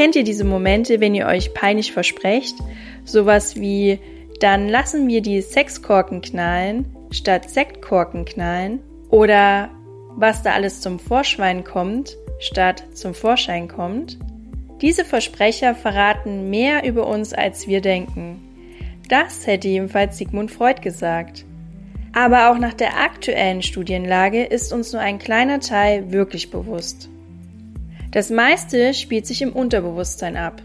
Kennt ihr diese Momente, wenn ihr euch peinlich versprecht? Sowas wie, dann lassen wir die Sexkorken knallen statt Sektkorken knallen? Oder was da alles zum Vorschwein kommt statt zum Vorschein kommt? Diese Versprecher verraten mehr über uns, als wir denken. Das hätte jedenfalls Sigmund Freud gesagt. Aber auch nach der aktuellen Studienlage ist uns nur ein kleiner Teil wirklich bewusst. Das meiste spielt sich im Unterbewusstsein ab.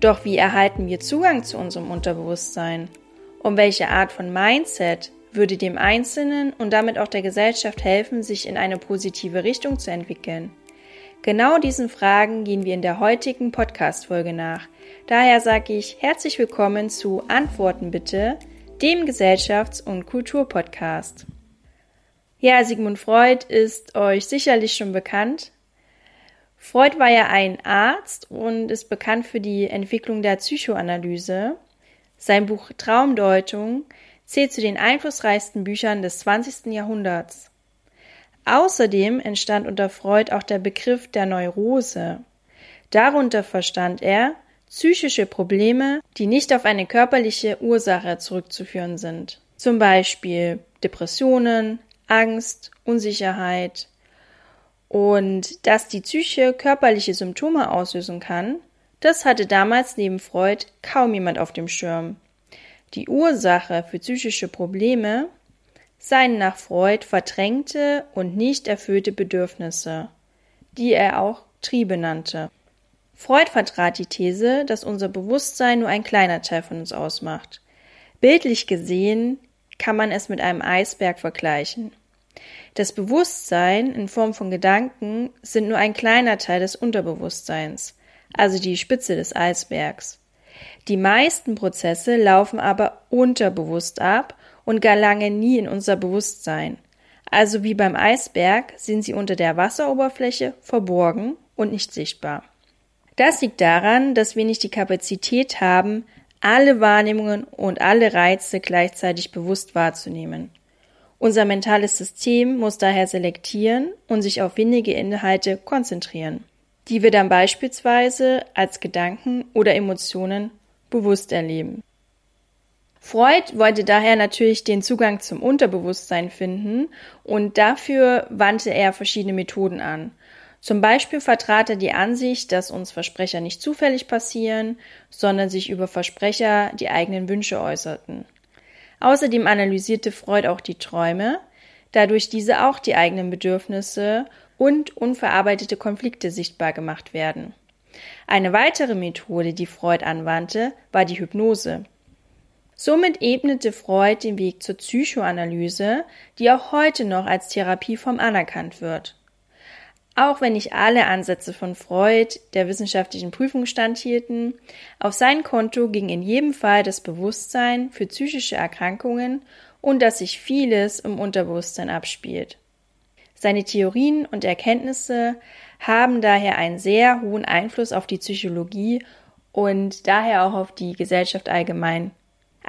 Doch wie erhalten wir Zugang zu unserem Unterbewusstsein? Um welche Art von Mindset würde dem Einzelnen und damit auch der Gesellschaft helfen, sich in eine positive Richtung zu entwickeln? Genau diesen Fragen gehen wir in der heutigen Podcast-Folge nach. Daher sage ich herzlich willkommen zu Antworten bitte, dem Gesellschafts- und Kulturpodcast. Ja, Sigmund Freud ist euch sicherlich schon bekannt. Freud war ja ein Arzt und ist bekannt für die Entwicklung der Psychoanalyse. Sein Buch Traumdeutung zählt zu den einflussreichsten Büchern des 20. Jahrhunderts. Außerdem entstand unter Freud auch der Begriff der Neurose. Darunter verstand er psychische Probleme, die nicht auf eine körperliche Ursache zurückzuführen sind. Zum Beispiel Depressionen, Angst, Unsicherheit. Und dass die Psyche körperliche Symptome auslösen kann, das hatte damals neben Freud kaum jemand auf dem Schirm. Die Ursache für psychische Probleme seien nach Freud verdrängte und nicht erfüllte Bedürfnisse, die er auch Triebe nannte. Freud vertrat die These, dass unser Bewusstsein nur ein kleiner Teil von uns ausmacht. Bildlich gesehen kann man es mit einem Eisberg vergleichen. Das Bewusstsein in Form von Gedanken sind nur ein kleiner Teil des Unterbewusstseins, also die Spitze des Eisbergs. Die meisten Prozesse laufen aber unterbewusst ab und gelangen nie in unser Bewusstsein. Also wie beim Eisberg sind sie unter der Wasseroberfläche verborgen und nicht sichtbar. Das liegt daran, dass wir nicht die Kapazität haben, alle Wahrnehmungen und alle Reize gleichzeitig bewusst wahrzunehmen. Unser mentales System muss daher selektieren und sich auf wenige Inhalte konzentrieren, die wir dann beispielsweise als Gedanken oder Emotionen bewusst erleben. Freud wollte daher natürlich den Zugang zum Unterbewusstsein finden und dafür wandte er verschiedene Methoden an. Zum Beispiel vertrat er die Ansicht, dass uns Versprecher nicht zufällig passieren, sondern sich über Versprecher die eigenen Wünsche äußerten. Außerdem analysierte Freud auch die Träume, dadurch diese auch die eigenen Bedürfnisse und unverarbeitete Konflikte sichtbar gemacht werden. Eine weitere Methode, die Freud anwandte, war die Hypnose. Somit ebnete Freud den Weg zur Psychoanalyse, die auch heute noch als Therapieform anerkannt wird. Auch wenn nicht alle Ansätze von Freud der wissenschaftlichen Prüfung standhielten, auf sein Konto ging in jedem Fall das Bewusstsein für psychische Erkrankungen und dass sich vieles im Unterbewusstsein abspielt. Seine Theorien und Erkenntnisse haben daher einen sehr hohen Einfluss auf die Psychologie und daher auch auf die Gesellschaft allgemein.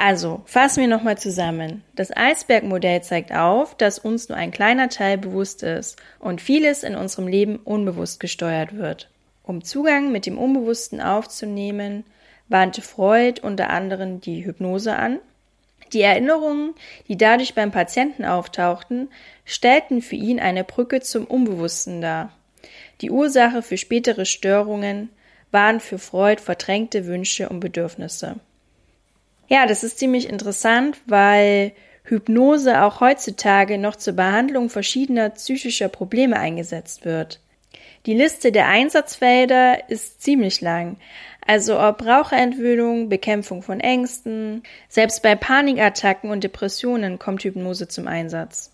Also, fassen wir nochmal zusammen. Das Eisbergmodell zeigt auf, dass uns nur ein kleiner Teil bewusst ist und vieles in unserem Leben unbewusst gesteuert wird. Um Zugang mit dem Unbewussten aufzunehmen, wandte Freud unter anderem die Hypnose an. Die Erinnerungen, die dadurch beim Patienten auftauchten, stellten für ihn eine Brücke zum Unbewussten dar. Die Ursache für spätere Störungen waren für Freud verdrängte Wünsche und Bedürfnisse. Ja, das ist ziemlich interessant, weil Hypnose auch heutzutage noch zur Behandlung verschiedener psychischer Probleme eingesetzt wird. Die Liste der Einsatzfelder ist ziemlich lang. Also ob Raucherentwöhnung, Bekämpfung von Ängsten, selbst bei Panikattacken und Depressionen kommt Hypnose zum Einsatz.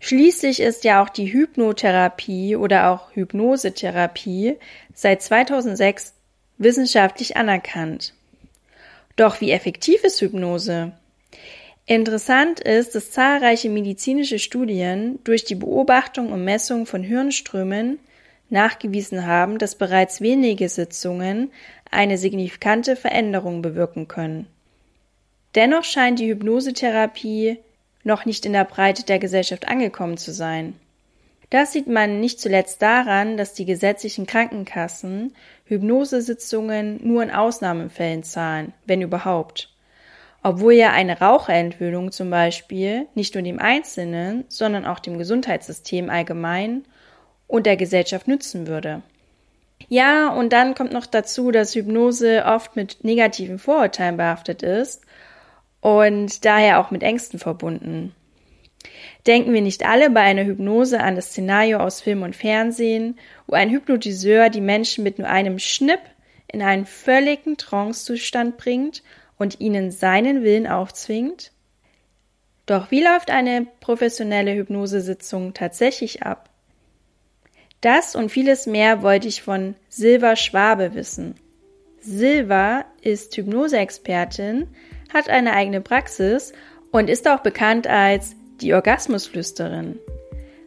Schließlich ist ja auch die Hypnotherapie oder auch Hypnosetherapie seit 2006 wissenschaftlich anerkannt. Doch wie effektiv ist Hypnose? Interessant ist, dass zahlreiche medizinische Studien durch die Beobachtung und Messung von Hirnströmen nachgewiesen haben, dass bereits wenige Sitzungen eine signifikante Veränderung bewirken können. Dennoch scheint die Hypnosetherapie noch nicht in der Breite der Gesellschaft angekommen zu sein. Das sieht man nicht zuletzt daran, dass die gesetzlichen Krankenkassen Hypnosesitzungen nur in Ausnahmefällen zahlen, wenn überhaupt. Obwohl ja eine Raucherentwöhnung zum Beispiel nicht nur dem Einzelnen, sondern auch dem Gesundheitssystem allgemein und der Gesellschaft nützen würde. Ja, und dann kommt noch dazu, dass Hypnose oft mit negativen Vorurteilen behaftet ist und daher auch mit Ängsten verbunden. Denken wir nicht alle bei einer Hypnose an das Szenario aus Film und Fernsehen, wo ein Hypnotiseur die Menschen mit nur einem Schnipp in einen völligen Trancezustand bringt und ihnen seinen Willen aufzwingt? Doch wie läuft eine professionelle Hypnosesitzung tatsächlich ab? Das und vieles mehr wollte ich von Silva Schwabe wissen. Silva ist Hypnoseexpertin, hat eine eigene Praxis und ist auch bekannt als die Orgasmusflüsterin.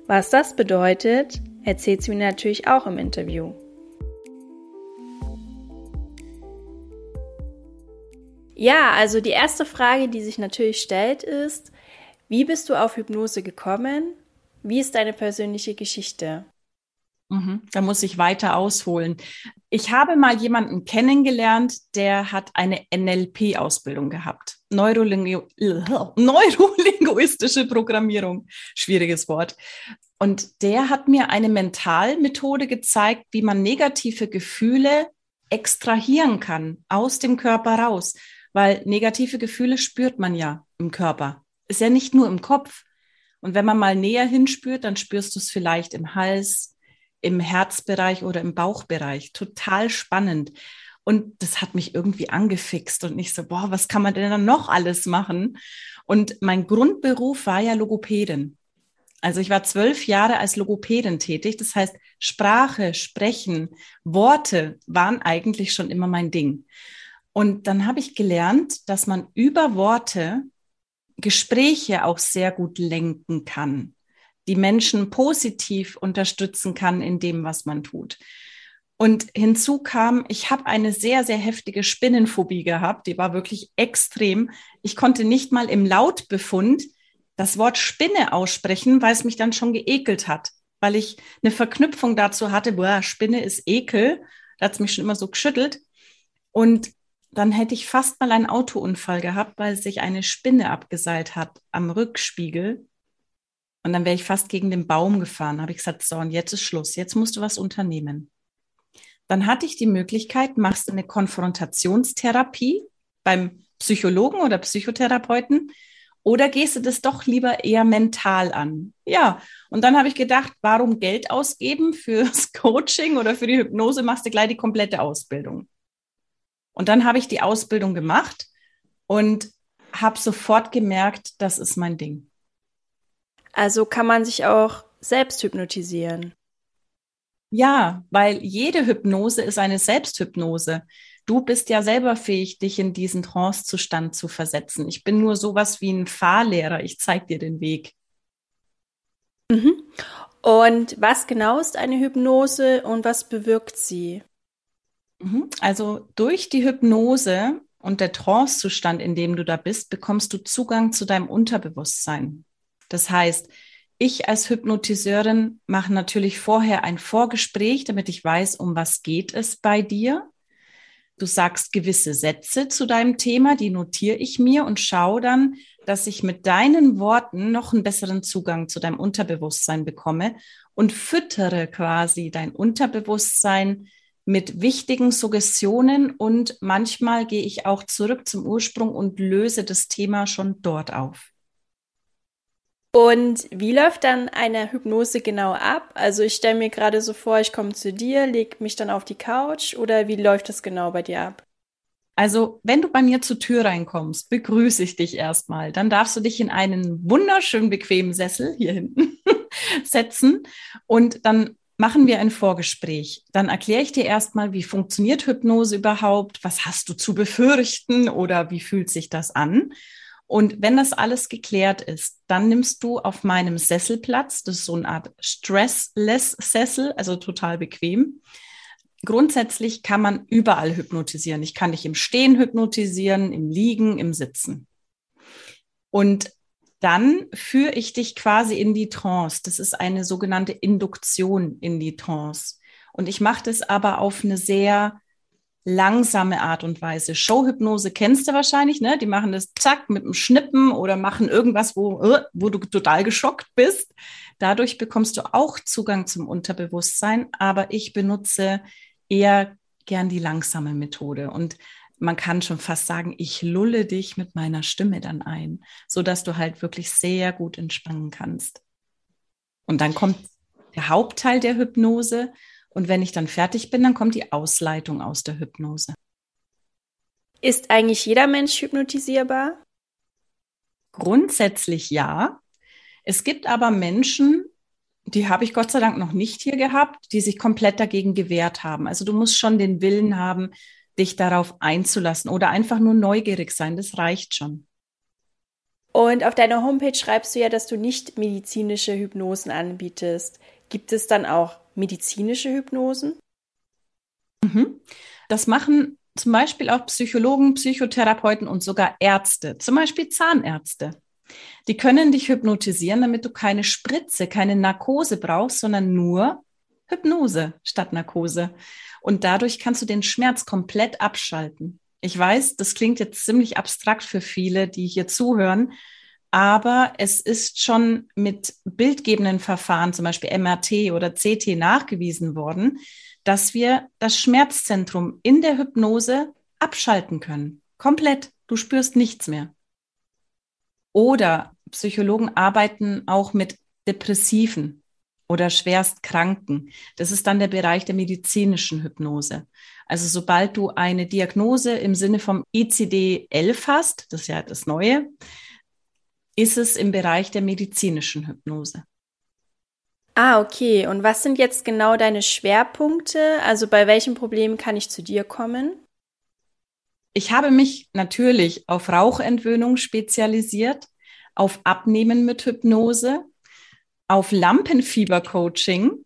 Was das bedeutet, erzählt sie mir natürlich auch im Interview. Ja, also die erste Frage, die sich natürlich stellt, ist, wie bist du auf Hypnose gekommen? Wie ist deine persönliche Geschichte? Mhm, da muss ich weiter ausholen. Ich habe mal jemanden kennengelernt, der hat eine NLP-Ausbildung gehabt. Neurolingu Neurolinguistische Programmierung. Schwieriges Wort. Und der hat mir eine Mentalmethode gezeigt, wie man negative Gefühle extrahieren kann aus dem Körper raus. Weil negative Gefühle spürt man ja im Körper. Ist ja nicht nur im Kopf. Und wenn man mal näher hinspürt, dann spürst du es vielleicht im Hals, im Herzbereich oder im Bauchbereich. Total spannend. Und das hat mich irgendwie angefixt und nicht so, boah, was kann man denn dann noch alles machen? Und mein Grundberuf war ja Logopädin. Also ich war zwölf Jahre als Logopädin tätig. Das heißt, Sprache, Sprechen, Worte waren eigentlich schon immer mein Ding. Und dann habe ich gelernt, dass man über Worte Gespräche auch sehr gut lenken kann die Menschen positiv unterstützen kann in dem, was man tut. Und hinzu kam, ich habe eine sehr, sehr heftige Spinnenphobie gehabt. Die war wirklich extrem. Ich konnte nicht mal im Lautbefund das Wort Spinne aussprechen, weil es mich dann schon geekelt hat, weil ich eine Verknüpfung dazu hatte, boah, Spinne ist Ekel. Da hat es mich schon immer so geschüttelt. Und dann hätte ich fast mal einen Autounfall gehabt, weil sich eine Spinne abgeseilt hat am Rückspiegel. Und dann wäre ich fast gegen den Baum gefahren. Habe ich gesagt, so, und jetzt ist Schluss. Jetzt musst du was unternehmen. Dann hatte ich die Möglichkeit, machst du eine Konfrontationstherapie beim Psychologen oder Psychotherapeuten oder gehst du das doch lieber eher mental an? Ja, und dann habe ich gedacht, warum Geld ausgeben fürs Coaching oder für die Hypnose, machst du gleich die komplette Ausbildung. Und dann habe ich die Ausbildung gemacht und habe sofort gemerkt, das ist mein Ding. Also kann man sich auch selbst hypnotisieren. Ja, weil jede Hypnose ist eine Selbsthypnose. Du bist ja selber fähig, dich in diesen Trancezustand zu versetzen. Ich bin nur sowas wie ein Fahrlehrer. Ich zeige dir den Weg. Mhm. Und was genau ist eine Hypnose und was bewirkt sie? Mhm. Also durch die Hypnose und der Trancezustand, in dem du da bist, bekommst du Zugang zu deinem Unterbewusstsein. Das heißt, ich als Hypnotiseurin mache natürlich vorher ein Vorgespräch, damit ich weiß, um was geht es bei dir. Du sagst gewisse Sätze zu deinem Thema, die notiere ich mir und schaue dann, dass ich mit deinen Worten noch einen besseren Zugang zu deinem Unterbewusstsein bekomme und füttere quasi dein Unterbewusstsein mit wichtigen Suggestionen und manchmal gehe ich auch zurück zum Ursprung und löse das Thema schon dort auf. Und wie läuft dann eine Hypnose genau ab? Also ich stelle mir gerade so vor, ich komme zu dir, leg mich dann auf die Couch oder wie läuft das genau bei dir ab? Also, wenn du bei mir zur Tür reinkommst, begrüße ich dich erstmal. Dann darfst du dich in einen wunderschön bequemen Sessel hier hinten setzen und dann machen wir ein Vorgespräch. Dann erkläre ich dir erstmal, wie funktioniert Hypnose überhaupt? Was hast du zu befürchten oder wie fühlt sich das an? Und wenn das alles geklärt ist, dann nimmst du auf meinem Sesselplatz, das ist so eine Art Stressless-Sessel, also total bequem. Grundsätzlich kann man überall hypnotisieren. Ich kann dich im Stehen hypnotisieren, im Liegen, im Sitzen. Und dann führe ich dich quasi in die Trance. Das ist eine sogenannte Induktion in die Trance. Und ich mache das aber auf eine sehr langsame Art und Weise. Showhypnose kennst du wahrscheinlich, ne? Die machen das zack mit dem Schnippen oder machen irgendwas, wo, äh, wo du total geschockt bist. Dadurch bekommst du auch Zugang zum Unterbewusstsein, aber ich benutze eher gern die langsame Methode und man kann schon fast sagen, ich lulle dich mit meiner Stimme dann ein, so dass du halt wirklich sehr gut entspannen kannst. Und dann kommt der Hauptteil der Hypnose und wenn ich dann fertig bin, dann kommt die Ausleitung aus der Hypnose. Ist eigentlich jeder Mensch hypnotisierbar? Grundsätzlich ja. Es gibt aber Menschen, die habe ich Gott sei Dank noch nicht hier gehabt, die sich komplett dagegen gewehrt haben. Also du musst schon den Willen haben, dich darauf einzulassen oder einfach nur neugierig sein. Das reicht schon. Und auf deiner Homepage schreibst du ja, dass du nicht medizinische Hypnosen anbietest. Gibt es dann auch medizinische Hypnosen? Mhm. Das machen zum Beispiel auch Psychologen, Psychotherapeuten und sogar Ärzte, zum Beispiel Zahnärzte. Die können dich hypnotisieren, damit du keine Spritze, keine Narkose brauchst, sondern nur Hypnose statt Narkose. Und dadurch kannst du den Schmerz komplett abschalten. Ich weiß, das klingt jetzt ziemlich abstrakt für viele, die hier zuhören, aber es ist schon mit bildgebenden Verfahren, zum Beispiel MRT oder CT, nachgewiesen worden, dass wir das Schmerzzentrum in der Hypnose abschalten können. Komplett. Du spürst nichts mehr. Oder Psychologen arbeiten auch mit Depressiven oder Schwerstkranken. Das ist dann der Bereich der medizinischen Hypnose. Also sobald du eine Diagnose im Sinne vom ICD-11 hast, das ist ja das Neue, ist es im Bereich der medizinischen Hypnose. Ah, okay. Und was sind jetzt genau deine Schwerpunkte? Also bei welchen Problemen kann ich zu dir kommen? Ich habe mich natürlich auf Rauchentwöhnung spezialisiert, auf Abnehmen mit Hypnose, auf Lampenfieber-Coaching,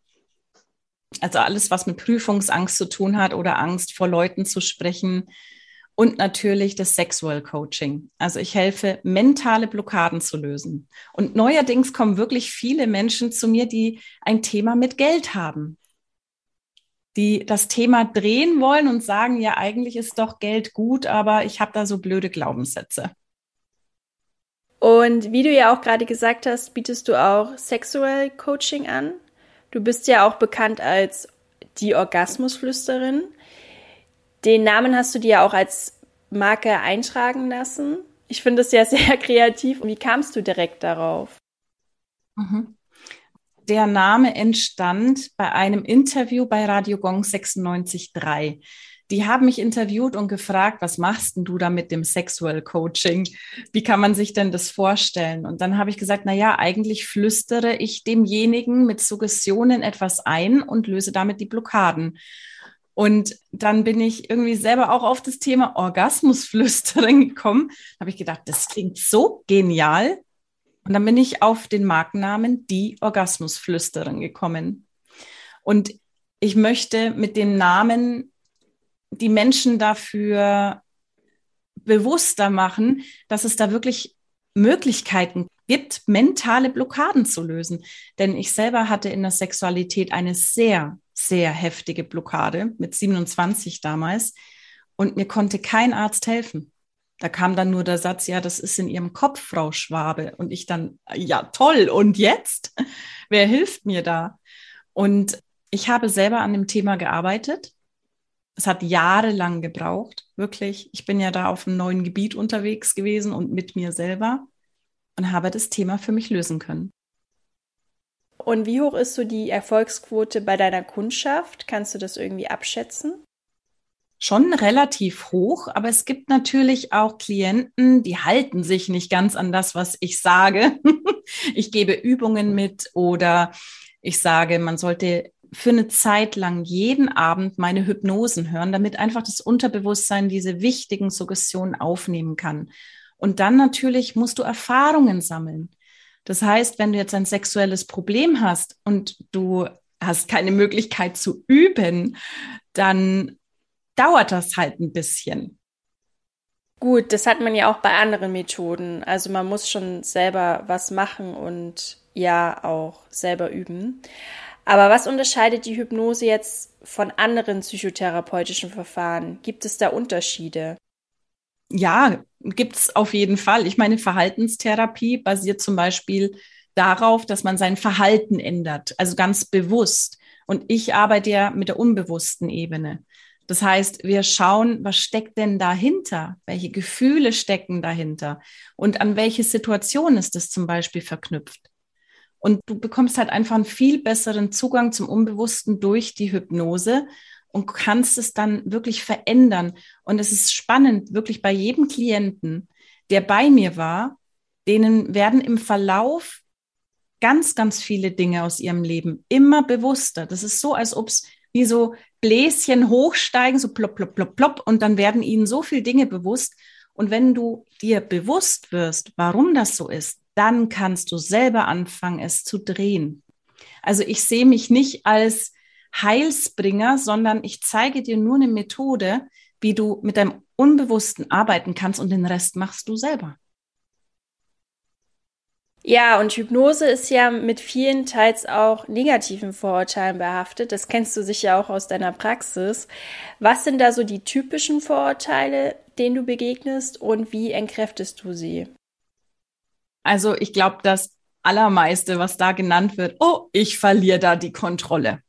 also alles, was mit Prüfungsangst zu tun hat oder Angst vor Leuten zu sprechen, und natürlich das Sexual Coaching. Also ich helfe, mentale Blockaden zu lösen. Und neuerdings kommen wirklich viele Menschen zu mir, die ein Thema mit Geld haben, die das Thema drehen wollen und sagen, ja, eigentlich ist doch Geld gut, aber ich habe da so blöde Glaubenssätze. Und wie du ja auch gerade gesagt hast, bietest du auch Sexual Coaching an. Du bist ja auch bekannt als die Orgasmusflüsterin. Den Namen hast du dir ja auch als Marke eintragen lassen. Ich finde es ja sehr kreativ. Wie kamst du direkt darauf? Mhm. Der Name entstand bei einem Interview bei Radio Gong 96.3. Die haben mich interviewt und gefragt, was machst denn du da mit dem Sexual Coaching? Wie kann man sich denn das vorstellen? Und dann habe ich gesagt, na ja, eigentlich flüstere ich demjenigen mit Suggestionen etwas ein und löse damit die Blockaden. Und dann bin ich irgendwie selber auch auf das Thema Orgasmusflüstering gekommen. Da habe ich gedacht, das klingt so genial. Und dann bin ich auf den Markennamen die Orgasmusflüsterin gekommen. Und ich möchte mit dem Namen die Menschen dafür bewusster machen, dass es da wirklich Möglichkeiten gibt, mentale Blockaden zu lösen. Denn ich selber hatte in der Sexualität eine sehr sehr heftige Blockade mit 27 damals und mir konnte kein Arzt helfen. Da kam dann nur der Satz, ja, das ist in Ihrem Kopf, Frau Schwabe. Und ich dann, ja, toll. Und jetzt? Wer hilft mir da? Und ich habe selber an dem Thema gearbeitet. Es hat jahrelang gebraucht, wirklich. Ich bin ja da auf einem neuen Gebiet unterwegs gewesen und mit mir selber und habe das Thema für mich lösen können. Und wie hoch ist so die Erfolgsquote bei deiner Kundschaft? Kannst du das irgendwie abschätzen? Schon relativ hoch, aber es gibt natürlich auch Klienten, die halten sich nicht ganz an das, was ich sage. ich gebe Übungen mit oder ich sage, man sollte für eine Zeit lang jeden Abend meine Hypnosen hören, damit einfach das Unterbewusstsein diese wichtigen Suggestionen aufnehmen kann. Und dann natürlich musst du Erfahrungen sammeln. Das heißt, wenn du jetzt ein sexuelles Problem hast und du hast keine Möglichkeit zu üben, dann dauert das halt ein bisschen. Gut, das hat man ja auch bei anderen Methoden. Also man muss schon selber was machen und ja auch selber üben. Aber was unterscheidet die Hypnose jetzt von anderen psychotherapeutischen Verfahren? Gibt es da Unterschiede? Ja, gibt es auf jeden Fall. Ich meine, Verhaltenstherapie basiert zum Beispiel darauf, dass man sein Verhalten ändert, also ganz bewusst. Und ich arbeite ja mit der unbewussten Ebene. Das heißt, wir schauen, was steckt denn dahinter? Welche Gefühle stecken dahinter? Und an welche Situation ist das zum Beispiel verknüpft? Und du bekommst halt einfach einen viel besseren Zugang zum Unbewussten durch die Hypnose und kannst es dann wirklich verändern. Und es ist spannend, wirklich bei jedem Klienten, der bei mir war, denen werden im Verlauf ganz, ganz viele Dinge aus ihrem Leben immer bewusster. Das ist so, als ob es wie so Bläschen hochsteigen, so plopp, plopp, plopp, plopp, und dann werden ihnen so viele Dinge bewusst. Und wenn du dir bewusst wirst, warum das so ist, dann kannst du selber anfangen, es zu drehen. Also ich sehe mich nicht als Heilsbringer, sondern ich zeige dir nur eine Methode, wie du mit deinem Unbewussten arbeiten kannst und den Rest machst du selber. Ja, und Hypnose ist ja mit vielen teils auch negativen Vorurteilen behaftet. Das kennst du sicher auch aus deiner Praxis. Was sind da so die typischen Vorurteile, denen du begegnest und wie entkräftest du sie? Also ich glaube, das Allermeiste, was da genannt wird, oh, ich verliere da die Kontrolle.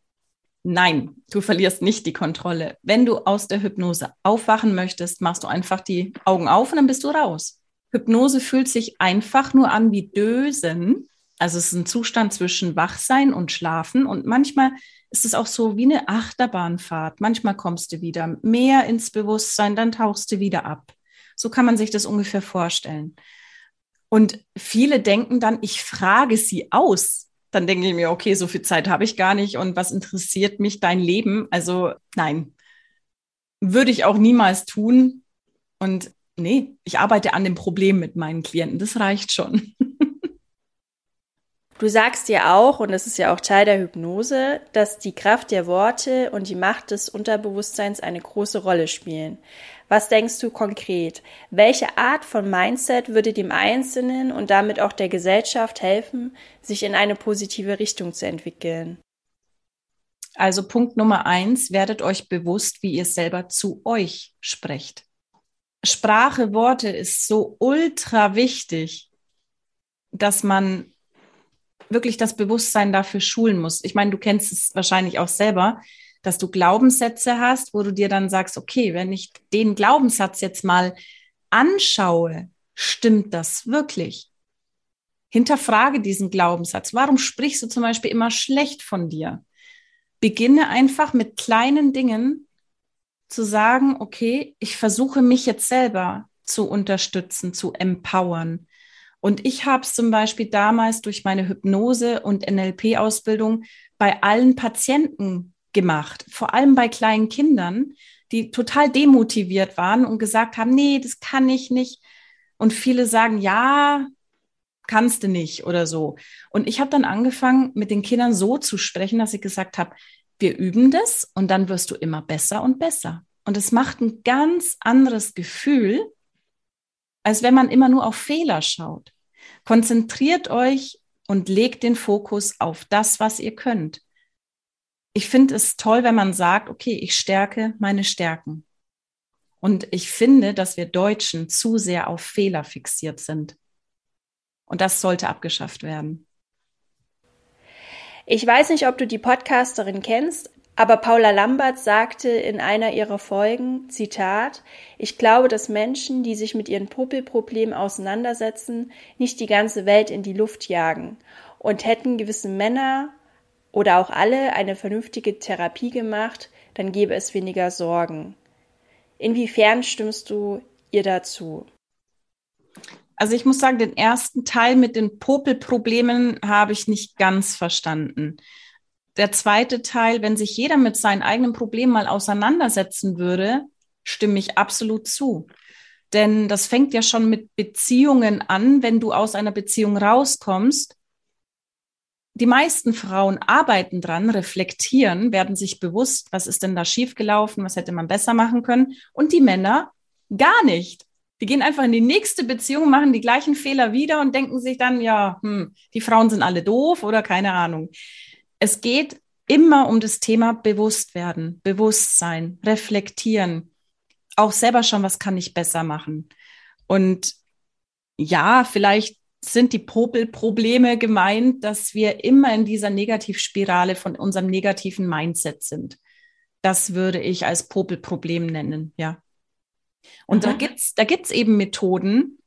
Nein, du verlierst nicht die Kontrolle. Wenn du aus der Hypnose aufwachen möchtest, machst du einfach die Augen auf und dann bist du raus. Hypnose fühlt sich einfach nur an wie Dösen. Also es ist ein Zustand zwischen Wachsein und Schlafen. Und manchmal ist es auch so wie eine Achterbahnfahrt. Manchmal kommst du wieder mehr ins Bewusstsein, dann tauchst du wieder ab. So kann man sich das ungefähr vorstellen. Und viele denken dann, ich frage sie aus. Dann denke ich mir, okay, so viel Zeit habe ich gar nicht und was interessiert mich dein Leben? Also nein, würde ich auch niemals tun. Und nee, ich arbeite an dem Problem mit meinen Klienten. Das reicht schon. Du sagst dir auch, und das ist ja auch Teil der Hypnose, dass die Kraft der Worte und die Macht des Unterbewusstseins eine große Rolle spielen. Was denkst du konkret? Welche Art von Mindset würde dem Einzelnen und damit auch der Gesellschaft helfen, sich in eine positive Richtung zu entwickeln? Also Punkt Nummer eins, werdet euch bewusst, wie ihr selber zu euch sprecht. Sprache, Worte ist so ultra wichtig, dass man wirklich das Bewusstsein dafür schulen muss. Ich meine, du kennst es wahrscheinlich auch selber, dass du Glaubenssätze hast, wo du dir dann sagst, okay, wenn ich den Glaubenssatz jetzt mal anschaue, stimmt das wirklich? Hinterfrage diesen Glaubenssatz. Warum sprichst du zum Beispiel immer schlecht von dir? Beginne einfach mit kleinen Dingen, zu sagen, okay, ich versuche mich jetzt selber zu unterstützen, zu empowern. Und ich habe es zum Beispiel damals durch meine Hypnose und NLP-Ausbildung bei allen Patienten gemacht, vor allem bei kleinen Kindern, die total demotiviert waren und gesagt haben, nee, das kann ich nicht. Und viele sagen, ja, kannst du nicht oder so. Und ich habe dann angefangen, mit den Kindern so zu sprechen, dass ich gesagt habe, wir üben das und dann wirst du immer besser und besser. Und es macht ein ganz anderes Gefühl, als wenn man immer nur auf Fehler schaut. Konzentriert euch und legt den Fokus auf das, was ihr könnt. Ich finde es toll, wenn man sagt, okay, ich stärke meine Stärken. Und ich finde, dass wir Deutschen zu sehr auf Fehler fixiert sind. Und das sollte abgeschafft werden. Ich weiß nicht, ob du die Podcasterin kennst, aber Paula Lambert sagte in einer ihrer Folgen, Zitat, ich glaube, dass Menschen, die sich mit ihren Popelproblemen auseinandersetzen, nicht die ganze Welt in die Luft jagen. Und hätten gewisse Männer oder auch alle eine vernünftige Therapie gemacht, dann gäbe es weniger Sorgen. Inwiefern stimmst du ihr dazu? Also ich muss sagen, den ersten Teil mit den Popelproblemen habe ich nicht ganz verstanden. Der zweite Teil, wenn sich jeder mit seinen eigenen Problemen mal auseinandersetzen würde, stimme ich absolut zu. Denn das fängt ja schon mit Beziehungen an, wenn du aus einer Beziehung rauskommst. Die meisten Frauen arbeiten dran, reflektieren, werden sich bewusst, was ist denn da schiefgelaufen, was hätte man besser machen können. Und die Männer gar nicht. Die gehen einfach in die nächste Beziehung, machen die gleichen Fehler wieder und denken sich dann, ja, hm, die Frauen sind alle doof oder keine Ahnung. Es geht immer um das Thema Bewusstwerden, Bewusstsein, reflektieren. Auch selber schon, was kann ich besser machen? Und ja, vielleicht sind die Popelprobleme gemeint, dass wir immer in dieser Negativspirale von unserem negativen Mindset sind. Das würde ich als Popelproblem nennen, ja. Und mhm. da gibt's, da gibt's eben Methoden,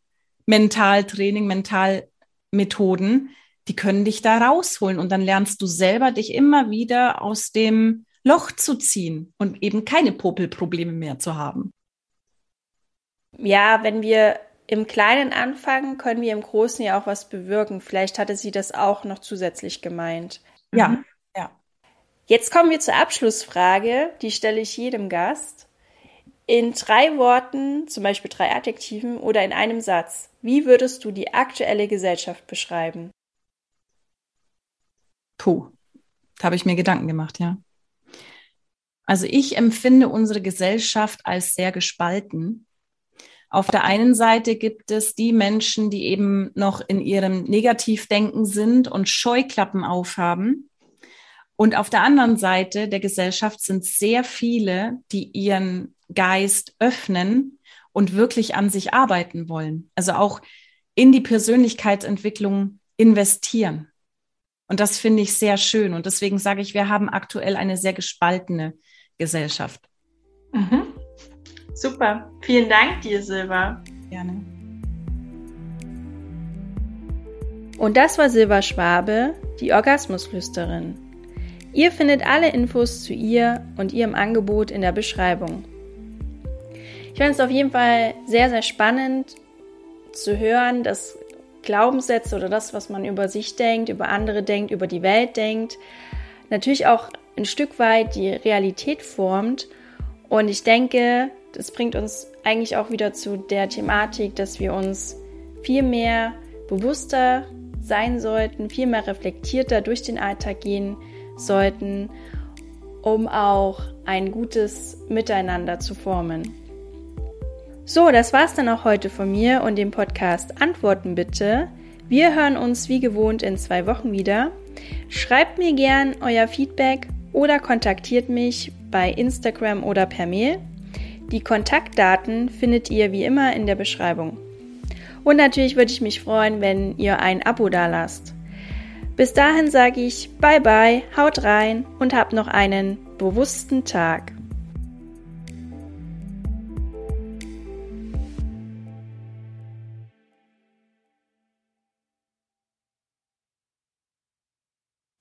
Mentaltraining, Mentalmethoden, die können dich da rausholen und dann lernst du selber dich immer wieder aus dem Loch zu ziehen und eben keine Popelprobleme mehr zu haben. Ja, wenn wir im Kleinen anfangen, können wir im Großen ja auch was bewirken. Vielleicht hatte sie das auch noch zusätzlich gemeint. Ja, mhm. ja. Jetzt kommen wir zur Abschlussfrage, die stelle ich jedem Gast. In drei Worten, zum Beispiel drei Adjektiven oder in einem Satz, wie würdest du die aktuelle Gesellschaft beschreiben? Puh, da habe ich mir Gedanken gemacht, ja. Also ich empfinde unsere Gesellschaft als sehr gespalten. Auf der einen Seite gibt es die Menschen, die eben noch in ihrem Negativdenken sind und Scheuklappen aufhaben. Und auf der anderen Seite der Gesellschaft sind sehr viele, die ihren Geist öffnen und wirklich an sich arbeiten wollen. Also auch in die Persönlichkeitsentwicklung investieren. Und das finde ich sehr schön. Und deswegen sage ich, wir haben aktuell eine sehr gespaltene Gesellschaft. Mhm. Super. Vielen Dank dir, Silva. Gerne. Und das war Silva Schwabe, die Orgasmusflüsterin. Ihr findet alle Infos zu ihr und ihrem Angebot in der Beschreibung. Ich fand es auf jeden Fall sehr, sehr spannend zu hören, dass Glaubenssätze oder das, was man über sich denkt, über andere denkt, über die Welt denkt, natürlich auch ein Stück weit die Realität formt. Und ich denke, das bringt uns eigentlich auch wieder zu der Thematik, dass wir uns viel mehr bewusster sein sollten, viel mehr reflektierter durch den Alltag gehen sollten, um auch ein gutes Miteinander zu formen. So, das war's dann auch heute von mir und dem Podcast Antworten bitte. Wir hören uns wie gewohnt in zwei Wochen wieder. Schreibt mir gern euer Feedback oder kontaktiert mich bei Instagram oder per Mail. Die Kontaktdaten findet ihr wie immer in der Beschreibung. Und natürlich würde ich mich freuen, wenn ihr ein Abo dalasst. Bis dahin sage ich Bye bye, haut rein und habt noch einen bewussten Tag.